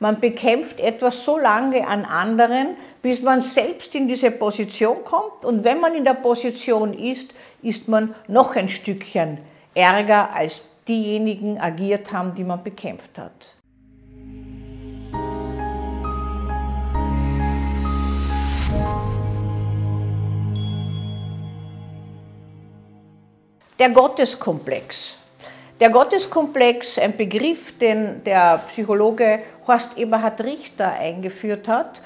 Man bekämpft etwas so lange an anderen, bis man selbst in diese Position kommt. Und wenn man in der Position ist, ist man noch ein Stückchen ärger, als diejenigen agiert haben, die man bekämpft hat. Der Gotteskomplex. Der Gotteskomplex, ein Begriff, den der Psychologe Horst Eberhard Richter eingeführt hat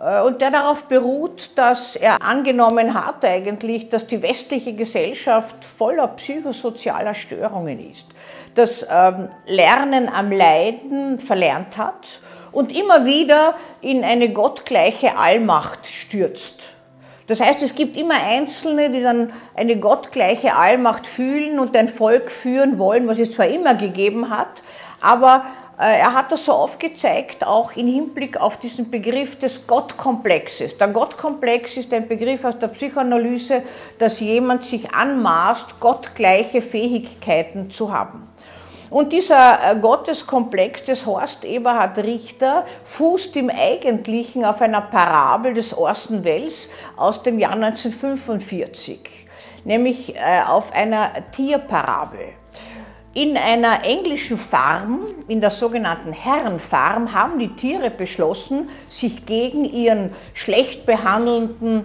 äh, und der darauf beruht, dass er angenommen hat eigentlich, dass die westliche Gesellschaft voller psychosozialer Störungen ist, das ähm, Lernen am Leiden verlernt hat und immer wieder in eine gottgleiche Allmacht stürzt. Das heißt, es gibt immer Einzelne, die dann eine gottgleiche Allmacht fühlen und ein Volk führen wollen, was es zwar immer gegeben hat, aber äh, er hat das so aufgezeigt, auch im Hinblick auf diesen Begriff des Gottkomplexes. Der Gottkomplex ist ein Begriff aus der Psychoanalyse, dass jemand sich anmaßt, gottgleiche Fähigkeiten zu haben. Und dieser äh, Gotteskomplex des Horst Eberhard Richter fußt im Eigentlichen auf einer Parabel des Orson Welles aus dem Jahr 1945, nämlich äh, auf einer Tierparabel. In einer englischen Farm, in der sogenannten Herrenfarm, haben die Tiere beschlossen, sich gegen ihren schlecht behandelnden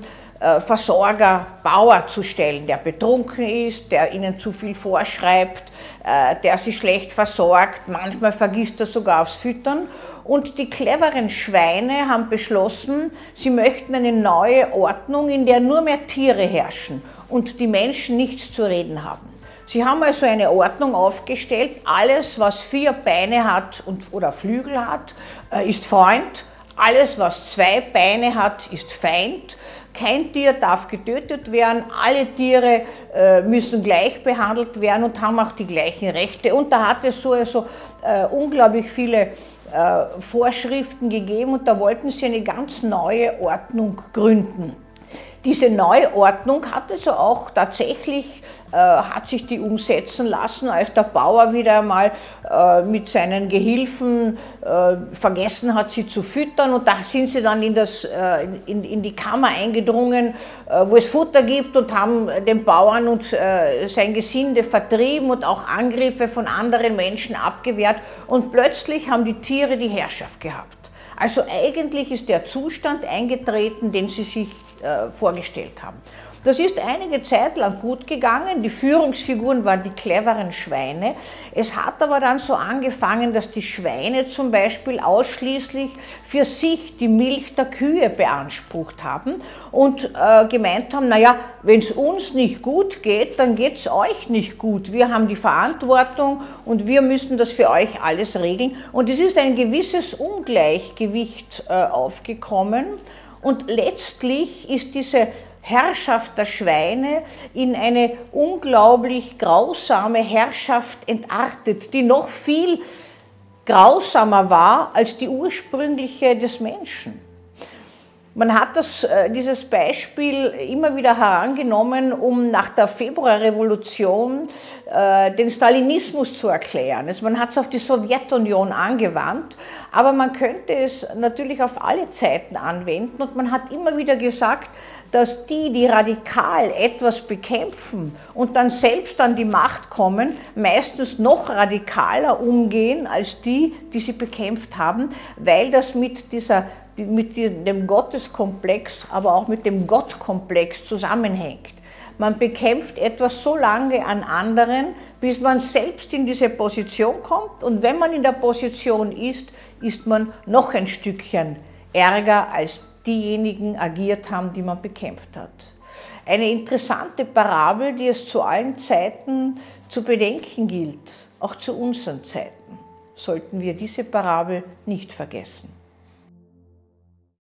Versorger, Bauer zu stellen, der betrunken ist, der ihnen zu viel vorschreibt, äh, der sie schlecht versorgt, manchmal vergisst er sogar aufs Füttern. Und die cleveren Schweine haben beschlossen, sie möchten eine neue Ordnung, in der nur mehr Tiere herrschen und die Menschen nichts zu reden haben. Sie haben also eine Ordnung aufgestellt, alles, was vier Beine hat und, oder Flügel hat, äh, ist Freund, alles, was zwei Beine hat, ist Feind, kein Tier darf getötet werden, alle Tiere äh, müssen gleich behandelt werden und haben auch die gleichen Rechte. Und da hat es so also, äh, unglaublich viele äh, Vorschriften gegeben und da wollten sie eine ganz neue Ordnung gründen. Diese Neuordnung hat also auch tatsächlich, äh, hat sich die umsetzen lassen, als der Bauer wieder einmal äh, mit seinen Gehilfen äh, vergessen hat, sie zu füttern und da sind sie dann in, das, äh, in, in, die Kammer eingedrungen, äh, wo es Futter gibt und haben den Bauern und äh, sein Gesinde vertrieben und auch Angriffe von anderen Menschen abgewehrt und plötzlich haben die Tiere die Herrschaft gehabt. Also eigentlich ist der Zustand eingetreten, den sie sich äh, vorgestellt haben. Das ist einige Zeit lang gut gegangen. Die Führungsfiguren waren die cleveren Schweine. Es hat aber dann so angefangen, dass die Schweine zum Beispiel ausschließlich für sich die Milch der Kühe beansprucht haben und äh, gemeint haben, naja, wenn es uns nicht gut geht, dann geht es euch nicht gut. Wir haben die Verantwortung und wir müssen das für euch alles regeln. Und es ist ein gewisses Ungleichgewicht äh, aufgekommen. Und letztlich ist diese Herrschaft der Schweine in eine unglaublich grausame Herrschaft entartet, die noch viel grausamer war als die ursprüngliche des Menschen. Man hat das, äh, dieses Beispiel immer wieder herangenommen, um nach der Februarrevolution äh, den Stalinismus zu erklären. Also man hat es auf die Sowjetunion angewandt, aber man könnte es natürlich auf alle Zeiten anwenden und man hat immer wieder gesagt, dass die, die radikal etwas bekämpfen und dann selbst an die Macht kommen, meistens noch radikaler umgehen als die, die sie bekämpft haben, weil das mit dieser mit dem Gotteskomplex, aber auch mit dem Gottkomplex zusammenhängt. Man bekämpft etwas so lange an anderen, bis man selbst in diese Position kommt. Und wenn man in der Position ist, ist man noch ein Stückchen ärger, als diejenigen agiert haben, die man bekämpft hat. Eine interessante Parabel, die es zu allen Zeiten zu bedenken gilt, auch zu unseren Zeiten, sollten wir diese Parabel nicht vergessen.